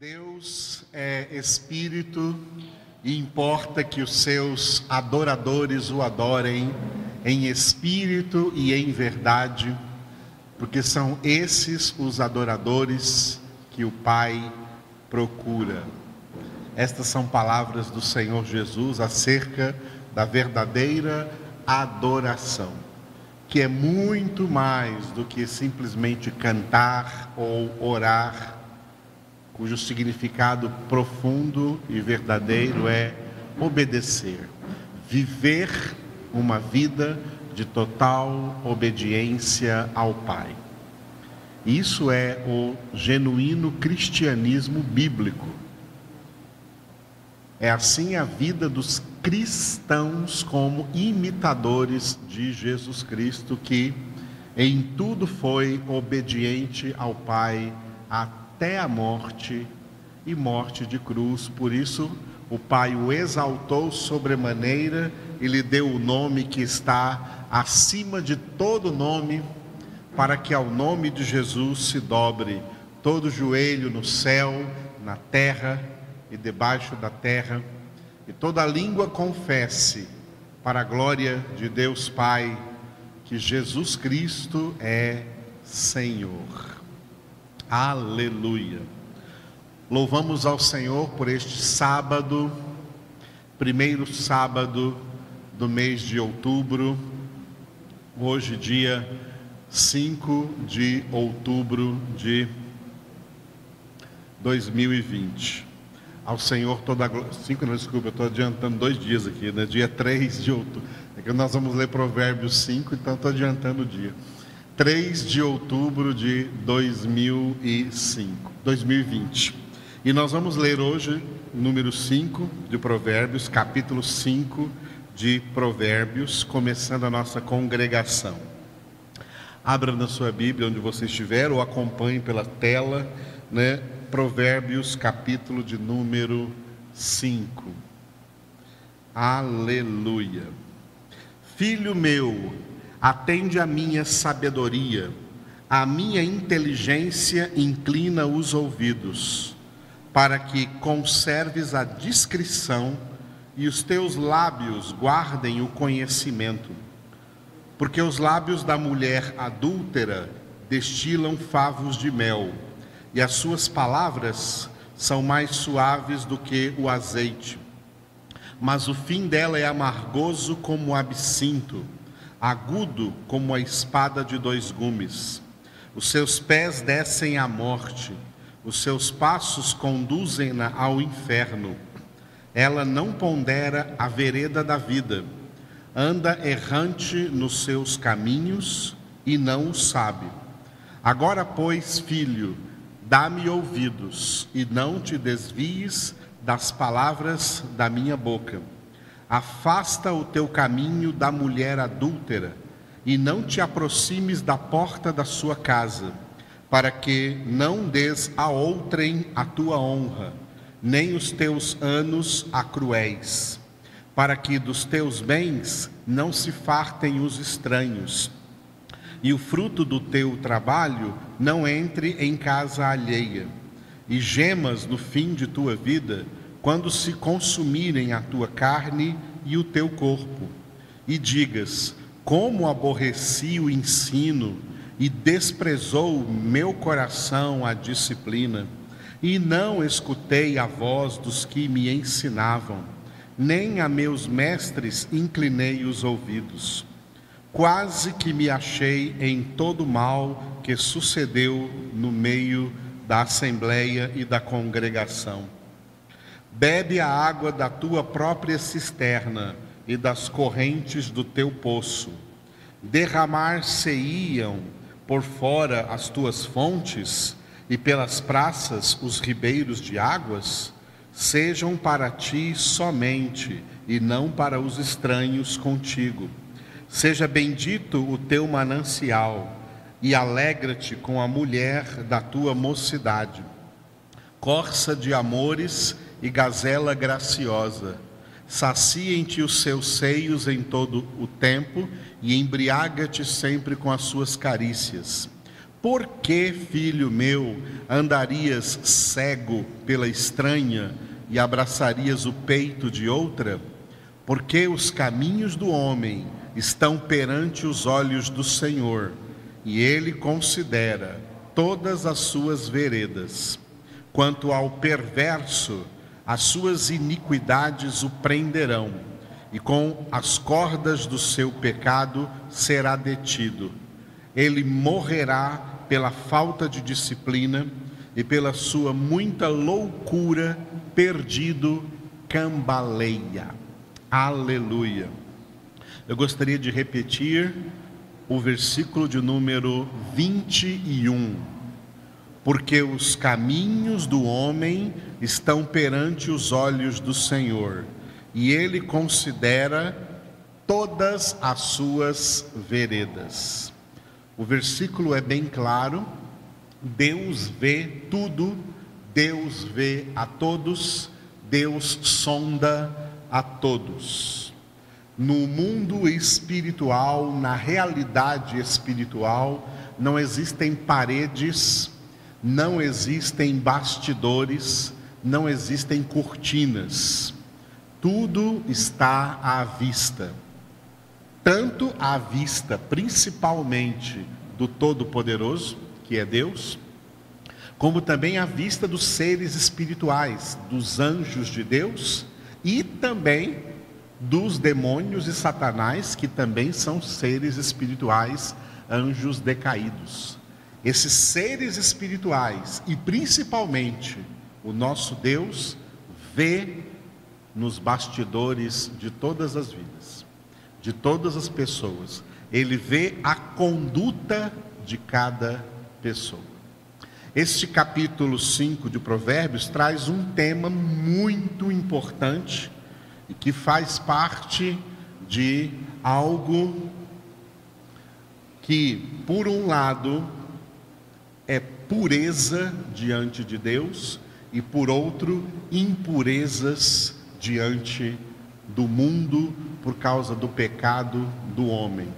Deus é espírito e importa que os seus adoradores o adorem em espírito e em verdade, porque são esses os adoradores que o Pai procura. Estas são palavras do Senhor Jesus acerca da verdadeira adoração, que é muito mais do que simplesmente cantar ou orar cujo significado profundo e verdadeiro é obedecer, viver uma vida de total obediência ao Pai. Isso é o genuíno cristianismo bíblico. É assim a vida dos cristãos como imitadores de Jesus Cristo, que em tudo foi obediente ao Pai até até a morte e morte de cruz. Por isso, o Pai o exaltou sobremaneira e lhe deu o nome que está acima de todo nome, para que ao nome de Jesus se dobre todo joelho no céu, na terra e debaixo da terra, e toda língua confesse, para a glória de Deus Pai, que Jesus Cristo é Senhor. Aleluia. Louvamos ao Senhor por este sábado, primeiro sábado do mês de outubro, hoje, dia 5 de outubro de 2020. Ao Senhor toda a glória. Cinco, não, desculpa, eu estou adiantando dois dias aqui, né? Dia 3 de outubro. É que nós vamos ler Provérbios 5, então estou adiantando o dia. 3 de outubro de 2005, 2020. E nós vamos ler hoje número 5 de Provérbios, capítulo 5 de Provérbios, começando a nossa congregação. Abra na sua Bíblia onde você estiver ou acompanhe pela tela, né? Provérbios, capítulo de número 5. Aleluia. Filho meu, Atende a minha sabedoria, a minha inteligência inclina os ouvidos, para que conserves a discrição e os teus lábios guardem o conhecimento. Porque os lábios da mulher adúltera destilam favos de mel, e as suas palavras são mais suaves do que o azeite. Mas o fim dela é amargoso como o absinto agudo como a espada de dois gumes. Os seus pés descem à morte, os seus passos conduzem-na ao inferno. Ela não pondera a vereda da vida, anda errante nos seus caminhos e não o sabe. Agora, pois, filho, dá-me ouvidos e não te desvies das palavras da minha boca Afasta o teu caminho da mulher adúltera e não te aproximes da porta da sua casa, para que não des a outrem a tua honra, nem os teus anos a cruéis, para que dos teus bens não se fartem os estranhos, e o fruto do teu trabalho não entre em casa alheia, e gemas no fim de tua vida, quando se consumirem a tua carne e o teu corpo, e digas: Como aborreci o ensino e desprezou meu coração a disciplina, e não escutei a voz dos que me ensinavam, nem a meus mestres inclinei os ouvidos. Quase que me achei em todo o mal que sucedeu no meio da assembleia e da congregação Bebe a água da tua própria cisterna e das correntes do teu poço. Derramar-se-iam por fora as tuas fontes e pelas praças os ribeiros de águas? Sejam para ti somente e não para os estranhos contigo. Seja bendito o teu manancial e alegra-te com a mulher da tua mocidade. Corça de amores e gazela graciosa. Saciem-te os seus seios em todo o tempo e embriaga-te sempre com as suas carícias. Por que, filho meu, andarias cego pela estranha e abraçarias o peito de outra? Porque os caminhos do homem estão perante os olhos do Senhor, e ele considera todas as suas veredas. Quanto ao perverso, as suas iniquidades o prenderão, e com as cordas do seu pecado será detido. Ele morrerá pela falta de disciplina e pela sua muita loucura, perdido, cambaleia. Aleluia. Eu gostaria de repetir o versículo de número 21. Porque os caminhos do homem estão perante os olhos do Senhor, e ele considera todas as suas veredas. O versículo é bem claro. Deus vê tudo, Deus vê a todos, Deus sonda a todos no mundo espiritual, na realidade espiritual, não existem paredes, não existem bastidores, não existem cortinas. Tudo está à vista. Tanto à vista, principalmente, do Todo-Poderoso, que é Deus, como também à vista dos seres espirituais, dos anjos de Deus e também dos demônios e Satanás, que também são seres espirituais, anjos decaídos. Esses seres espirituais e principalmente o nosso Deus vê nos bastidores de todas as vidas, de todas as pessoas. Ele vê a conduta de cada pessoa. Este capítulo 5 de Provérbios traz um tema muito importante e que faz parte de algo que, por um lado, é pureza diante de Deus e, por outro, impurezas diante do mundo por causa do pecado do homem.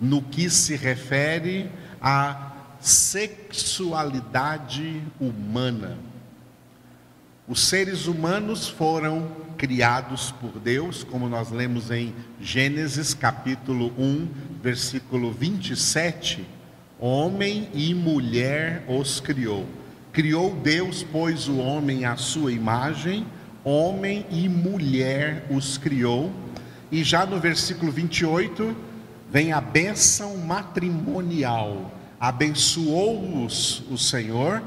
No que se refere à sexualidade humana. Os seres humanos foram criados por Deus, como nós lemos em Gênesis capítulo 1, versículo 27. Homem e mulher os criou. Criou Deus, pois, o homem à sua imagem, homem e mulher os criou. E já no versículo 28, vem a bênção matrimonial. Abençoou-os o Senhor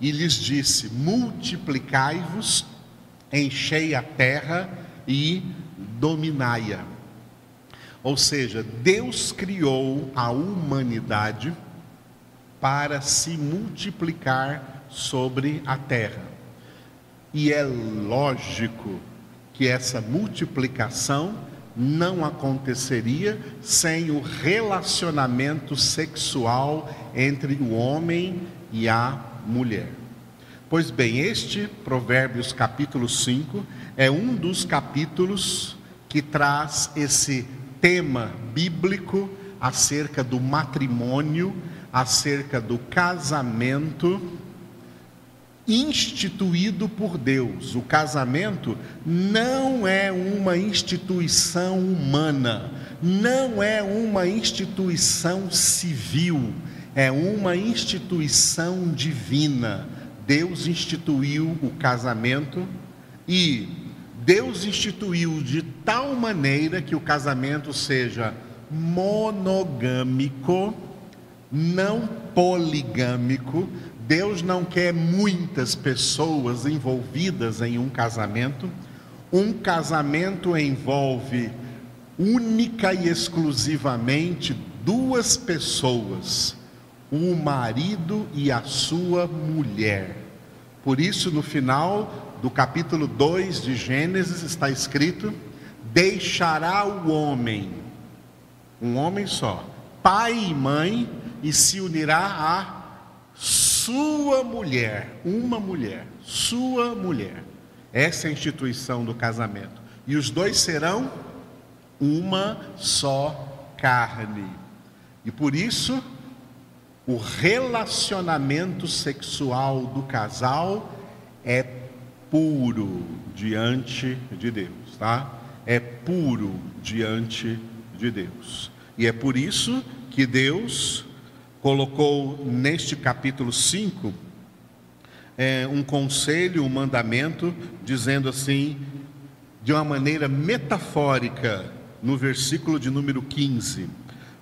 e lhes disse: Multiplicai-vos, enchei a terra e dominai-a. Ou seja, Deus criou a humanidade para se multiplicar sobre a terra. E é lógico que essa multiplicação não aconteceria sem o relacionamento sexual entre o homem e a mulher. Pois bem, este Provérbios capítulo 5 é um dos capítulos que traz esse tema bíblico acerca do matrimônio, acerca do casamento instituído por Deus. O casamento não é uma instituição humana, não é uma instituição civil, é uma instituição divina. Deus instituiu o casamento e Deus instituiu de tal maneira que o casamento seja monogâmico, não poligâmico. Deus não quer muitas pessoas envolvidas em um casamento. Um casamento envolve única e exclusivamente duas pessoas o marido e a sua mulher. Por isso, no final do capítulo 2 de Gênesis está escrito: Deixará o homem, um homem só, pai e mãe, e se unirá a sua mulher, uma mulher, sua mulher. Essa é a instituição do casamento. E os dois serão uma só carne. E por isso, o relacionamento sexual do casal é puro diante de Deus, tá? É puro diante de Deus. E é por isso que Deus colocou neste capítulo 5 é, um conselho, um mandamento, dizendo assim, de uma maneira metafórica, no versículo de número 15: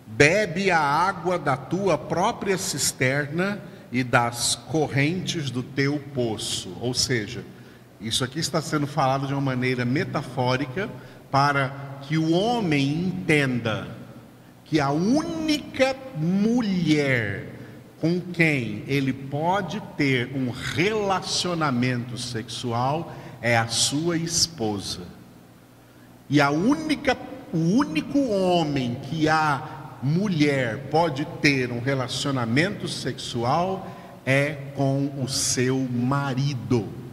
Bebe a água da tua própria cisterna e das correntes do teu poço. Ou seja, isso aqui está sendo falado de uma maneira metafórica para que o homem entenda que a única mulher com quem ele pode ter um relacionamento sexual é a sua esposa. E a única, o único homem que a mulher pode ter um relacionamento sexual é com o seu marido.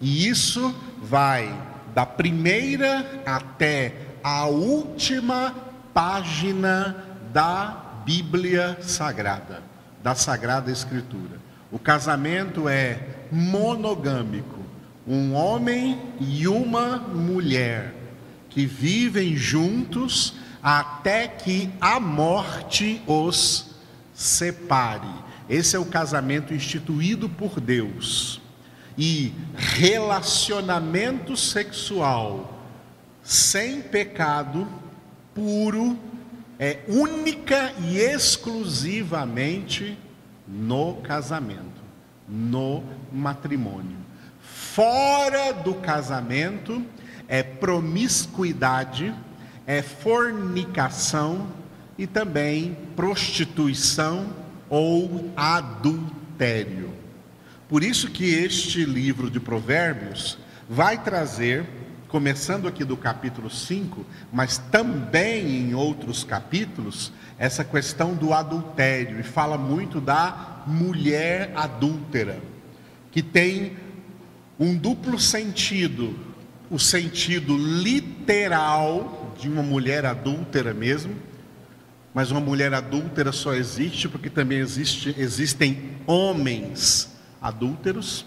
E isso vai da primeira até a última página da Bíblia Sagrada da Sagrada Escritura. O casamento é monogâmico, um homem e uma mulher que vivem juntos até que a morte os separe. Esse é o casamento instituído por Deus. E relacionamento sexual sem pecado, puro, é única e exclusivamente no casamento, no matrimônio. Fora do casamento é promiscuidade, é fornicação e também prostituição ou adultério. Por isso que este livro de Provérbios vai trazer começando aqui do capítulo 5, mas também em outros capítulos, essa questão do adultério, e fala muito da mulher adúltera, que tem um duplo sentido: o sentido literal de uma mulher adúltera mesmo, mas uma mulher adúltera só existe porque também existe, existem homens adúlteros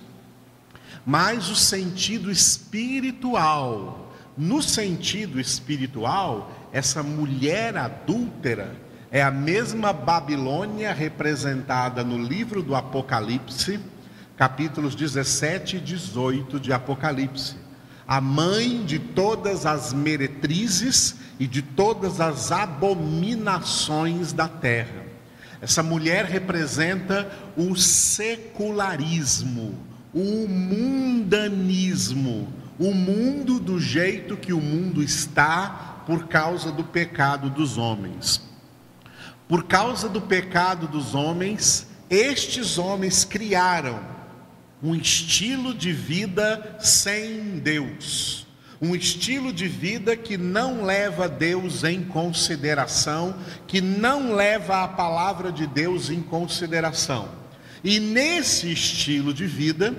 mas o sentido espiritual. No sentido espiritual, essa mulher adúltera é a mesma Babilônia representada no livro do Apocalipse, capítulos 17 e 18 de Apocalipse. A mãe de todas as meretrizes e de todas as abominações da terra. Essa mulher representa o secularismo, o mundanismo, o mundo do jeito que o mundo está por causa do pecado dos homens. Por causa do pecado dos homens, estes homens criaram um estilo de vida sem Deus, um estilo de vida que não leva Deus em consideração, que não leva a palavra de Deus em consideração. E nesse estilo de vida,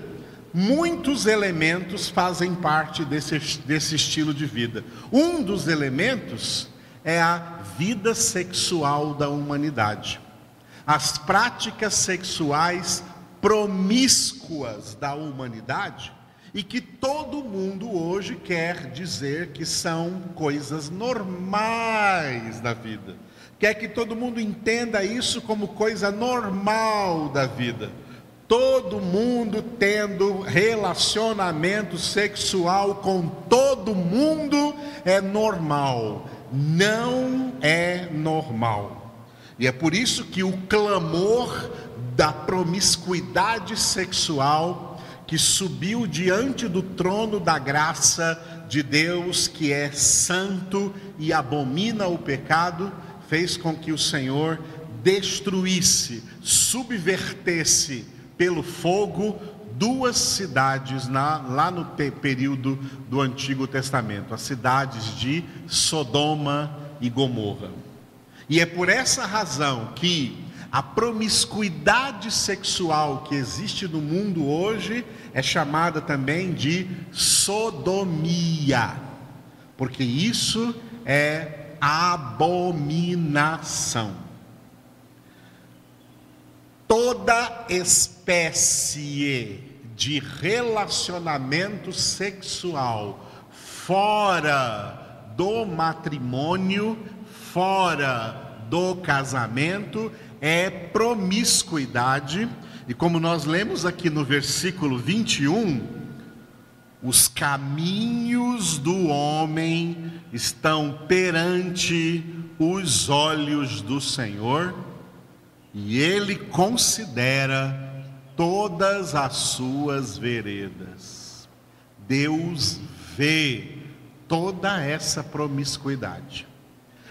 muitos elementos fazem parte desse, desse estilo de vida. Um dos elementos é a vida sexual da humanidade. As práticas sexuais promíscuas da humanidade e que todo mundo hoje quer dizer que são coisas normais da vida quer que todo mundo entenda isso como coisa normal da vida. Todo mundo tendo relacionamento sexual com todo mundo é normal. Não é normal. E é por isso que o clamor da promiscuidade sexual que subiu diante do trono da graça de Deus, que é santo e abomina o pecado, fez com que o Senhor destruísse, subvertesse pelo fogo duas cidades na, lá no te, período do Antigo Testamento, as cidades de Sodoma e Gomorra. E é por essa razão que a promiscuidade sexual que existe no mundo hoje é chamada também de sodomia, porque isso é abominação. toda espécie de relacionamento sexual fora do matrimônio, fora do casamento, é promiscuidade. E como nós lemos aqui no versículo 21, os caminhos do homem estão perante os olhos do Senhor e ele considera todas as suas veredas. Deus vê toda essa promiscuidade.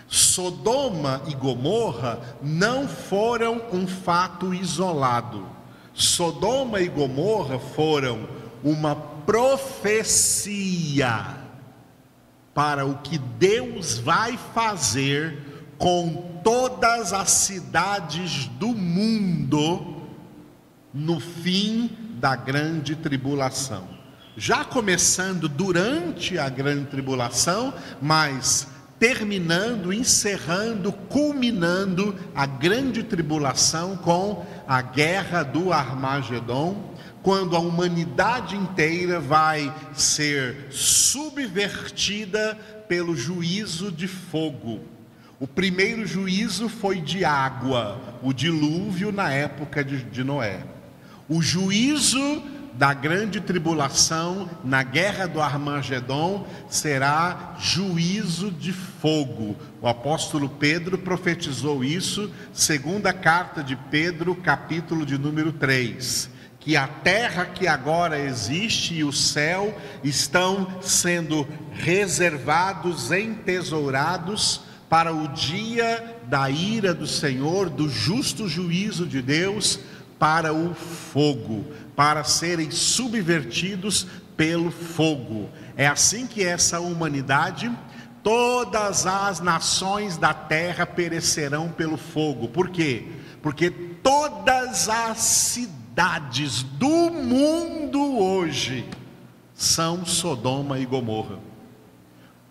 Sodoma e Gomorra não foram um fato isolado. Sodoma e Gomorra foram uma profecia para o que Deus vai fazer com todas as cidades do mundo no fim da grande tribulação. Já começando durante a grande tribulação, mas terminando, encerrando, culminando a grande tribulação com a guerra do Armagedon, quando a humanidade inteira vai ser subvertida pelo juízo de fogo. O primeiro juízo foi de água, o dilúvio na época de, de Noé. O juízo da grande tribulação na guerra do Armagedon será juízo de fogo. O apóstolo Pedro profetizou isso, segunda carta de Pedro, capítulo de número 3 que a terra que agora existe e o céu estão sendo reservados, entesourados para o dia da ira do Senhor, do justo juízo de Deus, para o fogo, para serem subvertidos pelo fogo. É assim que essa humanidade, todas as nações da terra perecerão pelo fogo. Por quê? Porque todas as cidades do mundo hoje são Sodoma e Gomorra.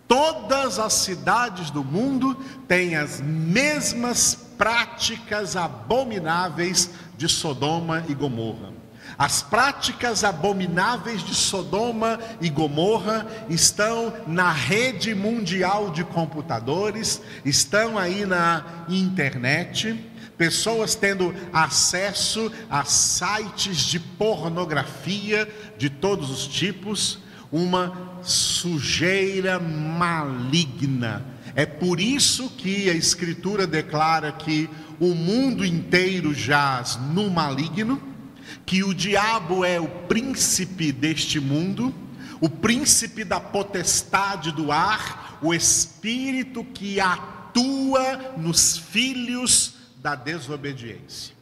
Todas as cidades do mundo têm as mesmas práticas abomináveis de Sodoma e Gomorra. As práticas abomináveis de Sodoma e Gomorra estão na rede mundial de computadores, estão aí na internet, pessoas tendo acesso a sites de pornografia de todos os tipos uma sujeira maligna. É por isso que a Escritura declara que o mundo inteiro jaz no maligno, que o diabo é o príncipe deste mundo, o príncipe da potestade do ar, o espírito que atua nos filhos da desobediência.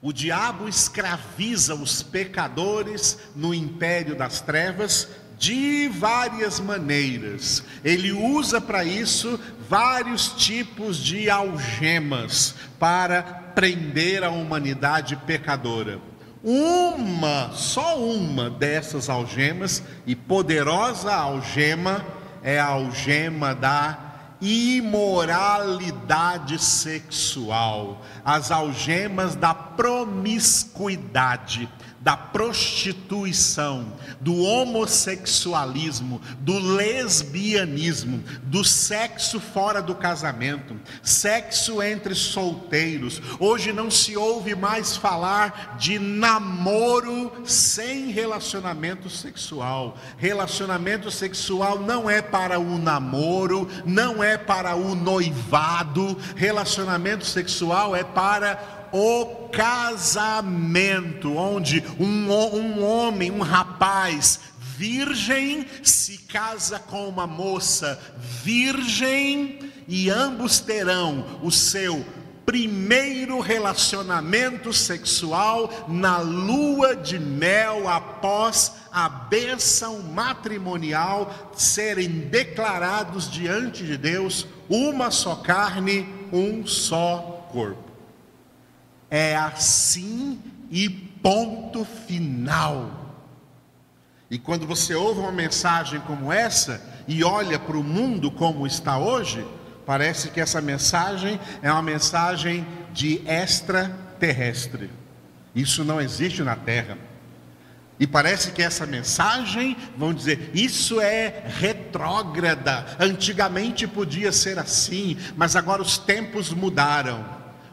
O diabo escraviza os pecadores no império das trevas de várias maneiras. Ele usa para isso vários tipos de algemas para prender a humanidade pecadora. Uma, só uma dessas algemas, e poderosa algema, é a algema da imoralidade sexual, as algemas da promiscuidade da prostituição, do homossexualismo, do lesbianismo, do sexo fora do casamento, sexo entre solteiros. Hoje não se ouve mais falar de namoro sem relacionamento sexual. Relacionamento sexual não é para o namoro, não é para o noivado. Relacionamento sexual é para o casamento, onde um, um homem, um rapaz virgem se casa com uma moça virgem e ambos terão o seu primeiro relacionamento sexual na lua de mel após a bênção matrimonial serem declarados diante de Deus uma só carne, um só corpo. É assim e ponto final. E quando você ouve uma mensagem como essa e olha para o mundo como está hoje, parece que essa mensagem é uma mensagem de extraterrestre terrestre. Isso não existe na terra. E parece que essa mensagem, vão dizer, isso é retrógrada. Antigamente podia ser assim, mas agora os tempos mudaram.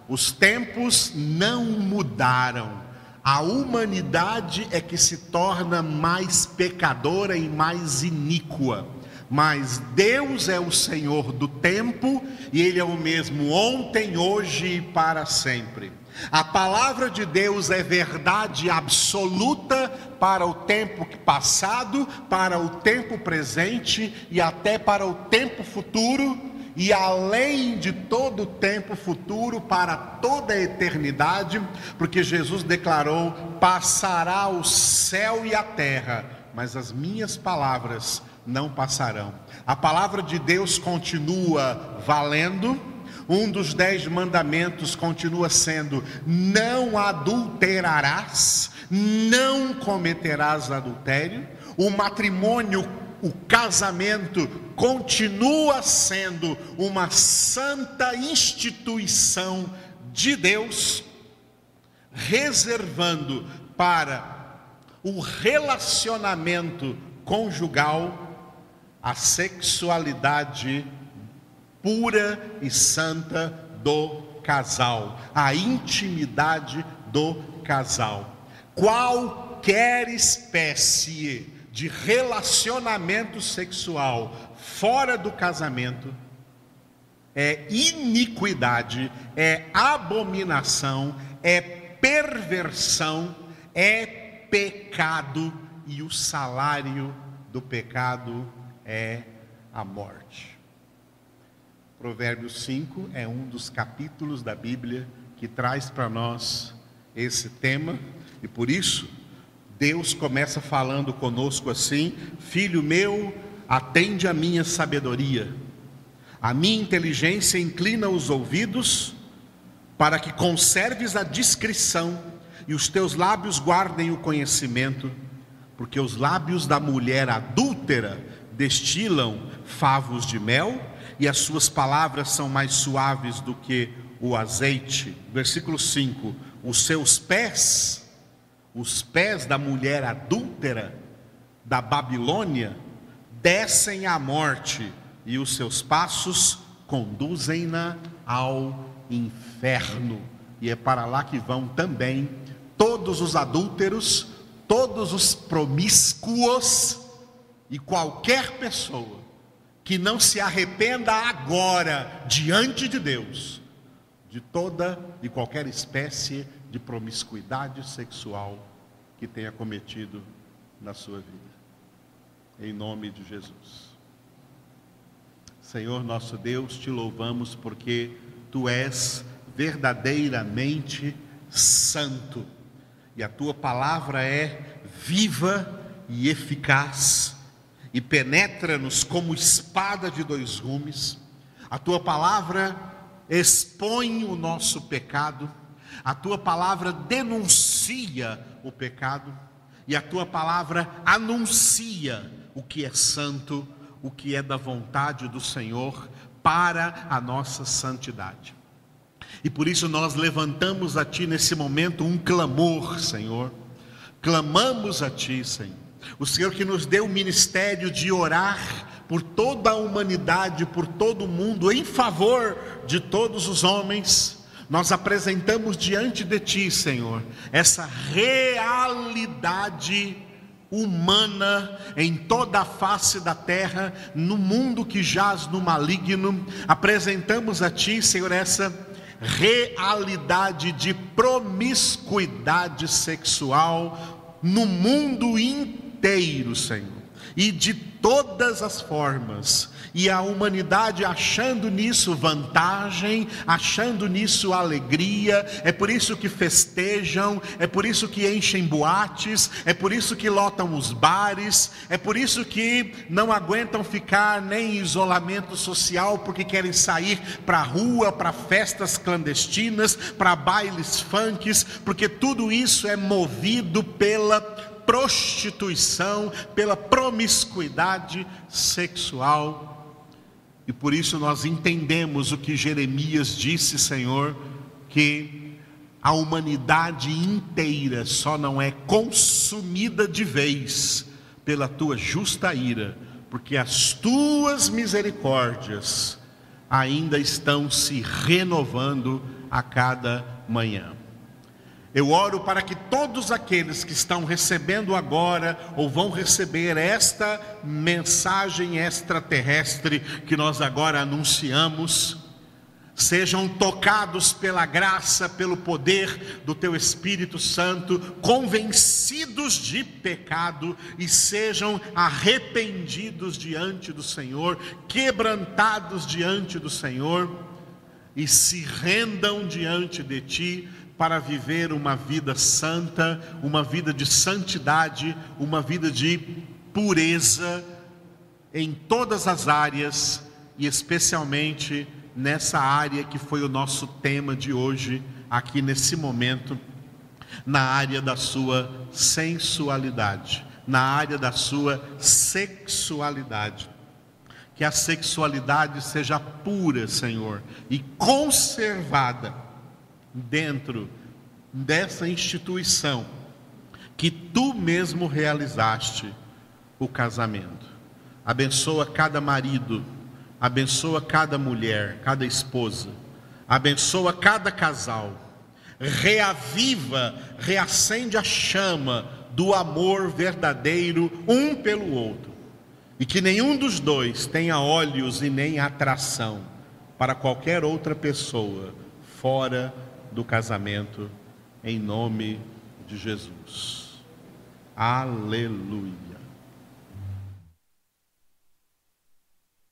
Os tempos não mudaram. A humanidade é que se torna mais pecadora e mais iníqua. Mas Deus é o Senhor do tempo e Ele é o mesmo ontem, hoje e para sempre. A palavra de Deus é verdade absoluta para o tempo passado, para o tempo presente e até para o tempo futuro, e além de todo o tempo futuro, para toda a eternidade, porque Jesus declarou: passará o céu e a terra, mas as minhas palavras não passarão. A palavra de Deus continua valendo um dos dez mandamentos continua sendo: não adulterarás, não cometerás adultério. O matrimônio, o casamento, continua sendo uma santa instituição de Deus, reservando para o relacionamento conjugal a sexualidade pura e santa do casal, a intimidade do casal. Qualquer espécie de relacionamento sexual fora do casamento é iniquidade, é abominação, é perversão, é pecado e o salário do pecado é a morte. Provérbios 5 é um dos capítulos da Bíblia que traz para nós esse tema, e por isso Deus começa falando conosco assim: Filho meu, atende a minha sabedoria, a minha inteligência inclina os ouvidos, para que conserves a discrição e os teus lábios guardem o conhecimento, porque os lábios da mulher adúltera destilam favos de mel e as suas palavras são mais suaves do que o azeite. Versículo 5: Os seus pés, os pés da mulher adúltera da Babilônia, descem à morte, e os seus passos conduzem-na ao inferno. E é para lá que vão também todos os adúlteros, todos os promíscuos e qualquer pessoa que não se arrependa agora diante de Deus de toda e qualquer espécie de promiscuidade sexual que tenha cometido na sua vida. Em nome de Jesus. Senhor nosso Deus, te louvamos porque tu és verdadeiramente santo e a tua palavra é viva e eficaz e penetra-nos como espada de dois gumes. A tua palavra expõe o nosso pecado, a tua palavra denuncia o pecado, e a tua palavra anuncia o que é santo, o que é da vontade do Senhor para a nossa santidade. E por isso nós levantamos a Ti nesse momento um clamor, Senhor. Clamamos a Ti, Senhor o Senhor que nos deu o ministério de orar por toda a humanidade, por todo o mundo, em favor de todos os homens. Nós apresentamos diante de Ti, Senhor, essa realidade humana em toda a face da terra, no mundo que jaz no maligno. Apresentamos a Ti, Senhor, essa realidade de promiscuidade sexual no mundo inteiro Senhor, e de todas as formas, e a humanidade achando nisso vantagem, achando nisso alegria, é por isso que festejam, é por isso que enchem boates, é por isso que lotam os bares, é por isso que não aguentam ficar nem em isolamento social, porque querem sair para a rua, para festas clandestinas, para bailes funks, porque tudo isso é movido pela prostituição, pela promiscuidade sexual. E por isso nós entendemos o que Jeremias disse, Senhor, que a humanidade inteira só não é consumida de vez pela tua justa ira, porque as tuas misericórdias ainda estão se renovando a cada manhã. Eu oro para que todos aqueles que estão recebendo agora ou vão receber esta mensagem extraterrestre que nós agora anunciamos, sejam tocados pela graça, pelo poder do Teu Espírito Santo, convencidos de pecado e sejam arrependidos diante do Senhor, quebrantados diante do Senhor e se rendam diante de Ti para viver uma vida santa, uma vida de santidade, uma vida de pureza em todas as áreas e especialmente nessa área que foi o nosso tema de hoje, aqui nesse momento, na área da sua sensualidade, na área da sua sexualidade. Que a sexualidade seja pura, Senhor, e conservada dentro dessa instituição que tu mesmo realizaste o casamento. Abençoa cada marido, abençoa cada mulher, cada esposa, abençoa cada casal. Reaviva, reacende a chama do amor verdadeiro um pelo outro. E que nenhum dos dois tenha olhos e nem atração para qualquer outra pessoa fora do casamento, em nome de Jesus. Aleluia.